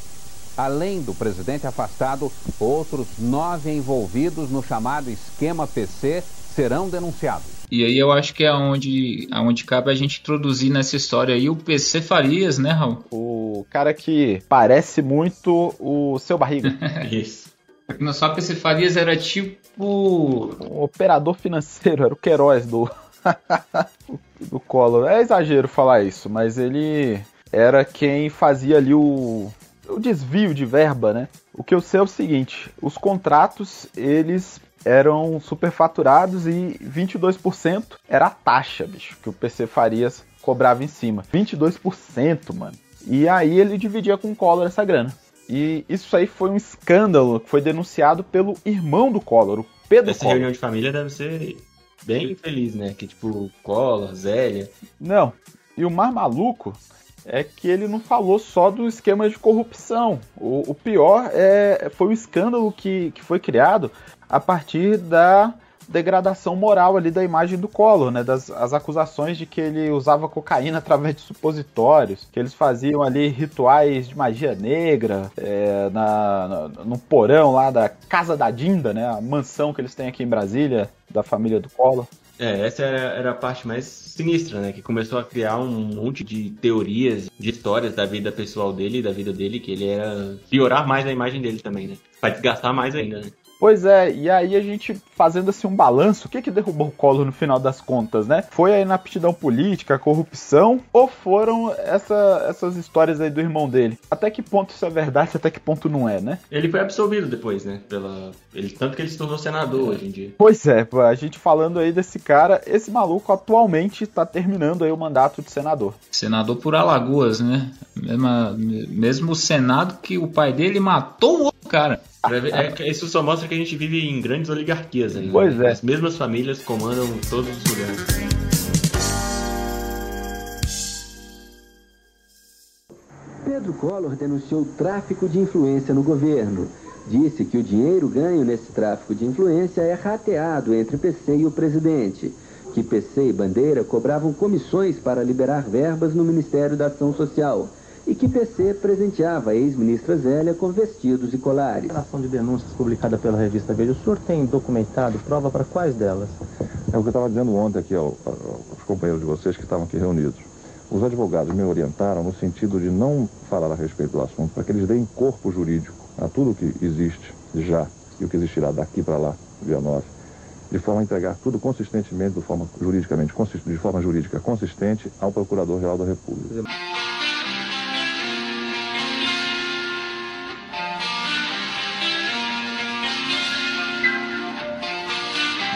Além do presidente afastado, outros nove envolvidos no chamado esquema PC serão denunciados. E aí eu acho que é onde, onde cabe a gente introduzir nessa história aí o PC Farias, né, Raul? O cara que parece muito o seu barriga. Isso. Não só PC Farias era tipo. Um operador financeiro, era o Queiroz do. do Collor. É exagero falar isso, mas ele era quem fazia ali o, o desvio de verba, né? O que eu sei é o seguinte: os contratos eles eram superfaturados e 22% era a taxa, bicho, que o PC Farias cobrava em cima. 22%, mano. E aí ele dividia com o Collor essa grana. E isso aí foi um escândalo que foi denunciado pelo irmão do Collor, o Pedro Essa Collor. reunião de família deve ser bem feliz, né? Que tipo, Collor, Zélia. Não. E o mais maluco é que ele não falou só do esquema de corrupção. O, o pior é, foi o escândalo que, que foi criado a partir da degradação moral ali da imagem do Collor, né? Das as acusações de que ele usava cocaína através de supositórios, que eles faziam ali rituais de magia negra é, na, na, no porão lá da Casa da Dinda, né? A mansão que eles têm aqui em Brasília, da família do Collor. É, essa era, era a parte mais sinistra, né? Que começou a criar um monte de teorias, de histórias da vida pessoal dele da vida dele, que ele era piorar mais a imagem dele também, né? Vai desgastar mais ainda, né? Pois é, e aí a gente fazendo assim um balanço, o que que derrubou o Collor no final das contas, né? Foi a inaptidão política, a corrupção, ou foram essa, essas histórias aí do irmão dele? Até que ponto isso é verdade, até que ponto não é, né? Ele foi absolvido depois, né? Pela... Ele, tanto que ele se tornou senador hoje em dia. Pois é, a gente falando aí desse cara, esse maluco atualmente tá terminando aí o mandato de senador. Senador por Alagoas, né? Mesmo, mesmo o Senado que o pai dele matou outro cara. É, isso só mostra que a gente vive em grandes oligarquias ainda. Pois é. As mesmas famílias comandam todos os lugares. Pedro Collor denunciou tráfico de influência no governo. Disse que o dinheiro ganho nesse tráfico de influência é rateado entre PC e o presidente. Que PC e Bandeira cobravam comissões para liberar verbas no Ministério da Ação Social e que PC presenteava a ex-ministra Zélia com vestidos e colares. A relação de denúncias publicada pela revista Veja, o senhor tem documentado prova para quais delas? É o que eu estava dizendo ontem aqui ao, aos companheiros de vocês que estavam aqui reunidos. Os advogados me orientaram no sentido de não falar a respeito do assunto, para que eles deem corpo jurídico a tudo que existe já e o que existirá daqui para lá, dia 9, de forma a entregar tudo consistentemente, de forma juridicamente, de forma jurídica consistente ao Procurador-Geral da República.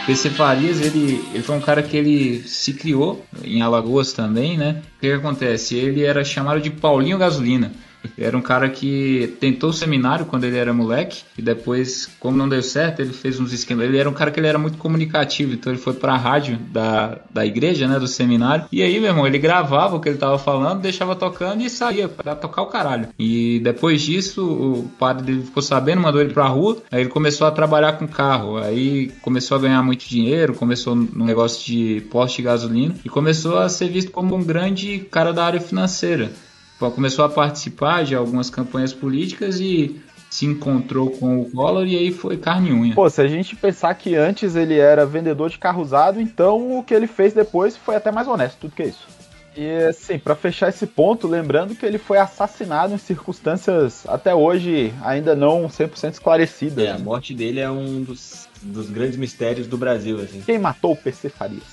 PC Farias, ele, ele foi um cara que ele se criou em Alagoas também, né? O que, que acontece? Ele era chamado de Paulinho Gasolina. Era um cara que tentou o seminário quando ele era moleque e depois, como não deu certo, ele fez uns esquemas. Ele era um cara que ele era muito comunicativo, então ele foi para a rádio da, da igreja, né, do seminário. E aí, meu irmão, ele gravava o que ele tava falando, deixava tocando e saía para tocar o caralho. E depois disso, o padre dele ficou sabendo, mandou ele pra rua. Aí ele começou a trabalhar com carro. Aí começou a ganhar muito dinheiro, começou num negócio de poste de gasolina e começou a ser visto como um grande cara da área financeira começou a participar de algumas campanhas políticas e se encontrou com o Collor e aí foi carne unha. Pô, se a gente pensar que antes ele era vendedor de carro usado, então o que ele fez depois foi até mais honesto, tudo que é isso. E assim, para fechar esse ponto, lembrando que ele foi assassinado em circunstâncias até hoje ainda não 100% esclarecidas. É, a morte dele é um dos, dos grandes mistérios do Brasil, assim. Quem matou o PC Farias?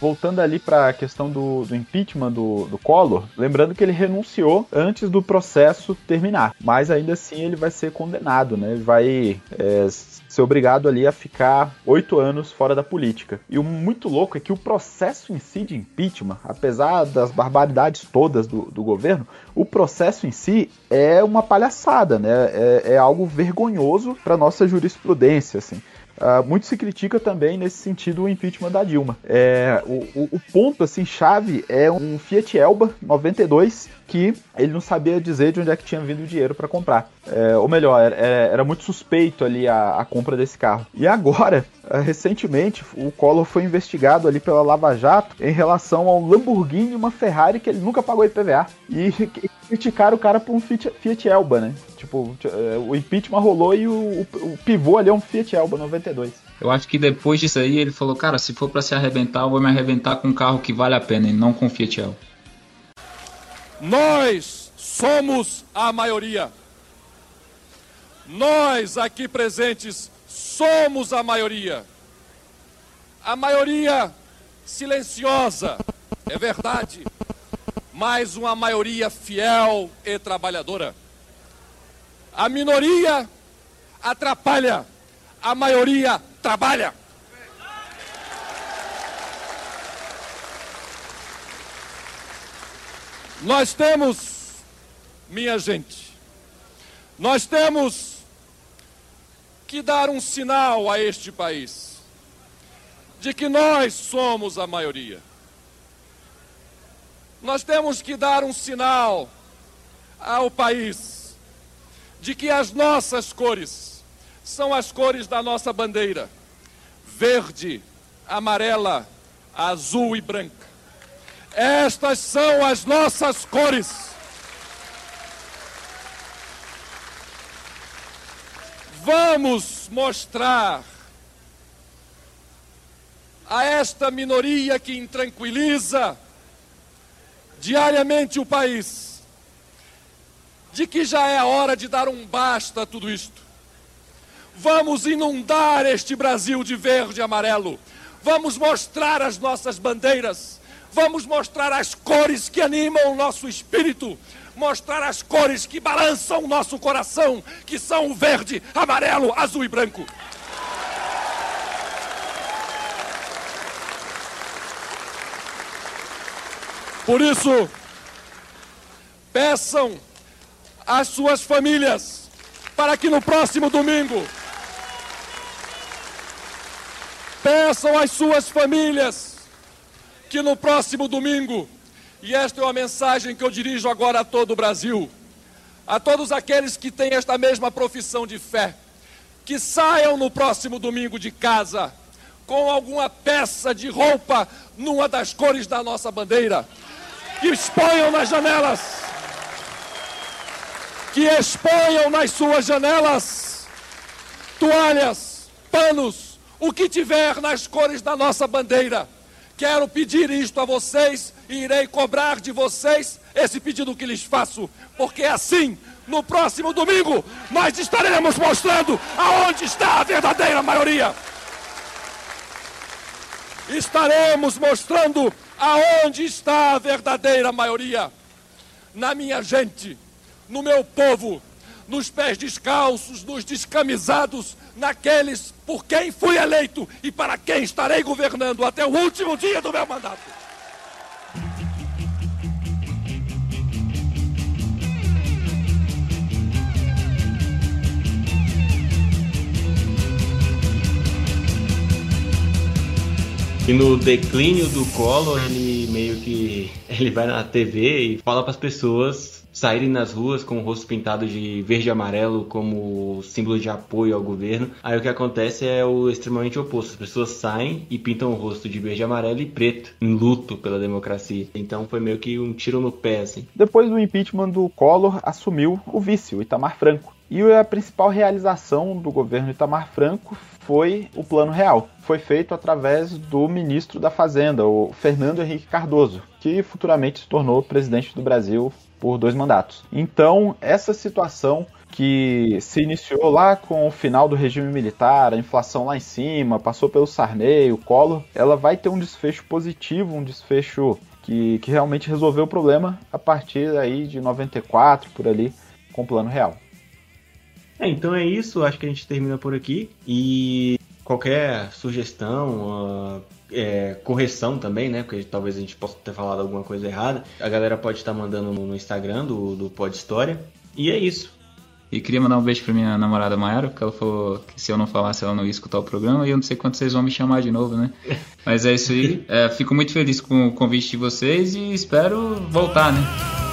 Voltando ali para a questão do, do impeachment do, do Collor, lembrando que ele renunciou antes do processo terminar, mas ainda assim ele vai ser condenado, né? Ele vai é, ser obrigado ali a ficar oito anos fora da política. E o muito louco é que o processo em si de impeachment, apesar das barbaridades todas do, do governo, o processo em si é uma palhaçada, né? É, é algo vergonhoso para nossa jurisprudência, assim. Uh, muito se critica também nesse sentido o impeachment da Dilma. É, o, o, o, ponto assim chave é um Fiat Elba 92 que ele não sabia dizer de onde é que tinha vindo o dinheiro para comprar. É, ou melhor, era, era, muito suspeito ali a, a, compra desse carro. E agora, é, recentemente, o Collor foi investigado ali pela Lava Jato em relação ao Lamborghini e uma Ferrari que ele nunca pagou IPVA. E criticaram o cara por um Fiat, Fiat Elba, né? Tipo, é, o impeachment rolou e o, o, o pivô ali é um Fiat Elba 92. Eu acho que depois disso aí ele falou, cara, se for para se arrebentar, eu vou me arrebentar com um carro que vale a pena e não com Fiat Elba. Nós somos a maioria. Nós aqui presentes somos a maioria. A maioria silenciosa, é verdade, mas uma maioria fiel e trabalhadora. A minoria atrapalha, a maioria trabalha. Nós temos, minha gente, nós temos que dar um sinal a este país de que nós somos a maioria. Nós temos que dar um sinal ao país de que as nossas cores são as cores da nossa bandeira: verde, amarela, azul e branca. Estas são as nossas cores. Vamos mostrar a esta minoria que intranquiliza diariamente o país de que já é hora de dar um basta a tudo isto. Vamos inundar este Brasil de verde e amarelo. Vamos mostrar as nossas bandeiras Vamos mostrar as cores que animam o nosso espírito, mostrar as cores que balançam o nosso coração, que são o verde, amarelo, azul e branco. Por isso, peçam às suas famílias para que no próximo domingo peçam às suas famílias que no próximo domingo, e esta é uma mensagem que eu dirijo agora a todo o Brasil, a todos aqueles que têm esta mesma profissão de fé, que saiam no próximo domingo de casa com alguma peça de roupa numa das cores da nossa bandeira, que exponham nas janelas, que exponham nas suas janelas toalhas, panos, o que tiver nas cores da nossa bandeira Quero pedir isto a vocês e irei cobrar de vocês esse pedido que lhes faço, porque assim, no próximo domingo, nós estaremos mostrando aonde está a verdadeira maioria. Estaremos mostrando aonde está a verdadeira maioria. Na minha gente, no meu povo, nos pés descalços, nos descamisados, naqueles por quem fui eleito e para quem estarei governando até o último dia do meu mandato. E no declínio do Collor, ele meio que ele vai na TV e fala para as pessoas saírem nas ruas com o rosto pintado de verde e amarelo como símbolo de apoio ao governo. Aí o que acontece é o extremamente oposto. As pessoas saem e pintam o rosto de verde, amarelo e preto, em luto pela democracia. Então foi meio que um tiro no pé, assim. Depois do impeachment do Collor, assumiu o vice, o Itamar Franco. E a principal realização do governo Itamar Franco foi o Plano Real. Foi feito através do ministro da Fazenda, o Fernando Henrique Cardoso, que futuramente se tornou presidente do Brasil por dois mandatos. Então, essa situação que se iniciou lá com o final do regime militar, a inflação lá em cima, passou pelo Sarney, o Collor, ela vai ter um desfecho positivo, um desfecho que, que realmente resolveu o problema a partir aí de 94, por ali, com o plano real. É, então é isso, acho que a gente termina por aqui e qualquer sugestão, uh, é, correção também, né? Porque talvez a gente possa ter falado alguma coisa errada. A galera pode estar mandando no, Instagram do, do Pod História. E é isso. E queria mandar um beijo pra minha namorada Mayara, porque ela falou que se eu não falasse ela não ia escutar o programa, e eu não sei quando vocês vão me chamar de novo, né? Mas é isso aí. É, fico muito feliz com o convite de vocês e espero voltar, né?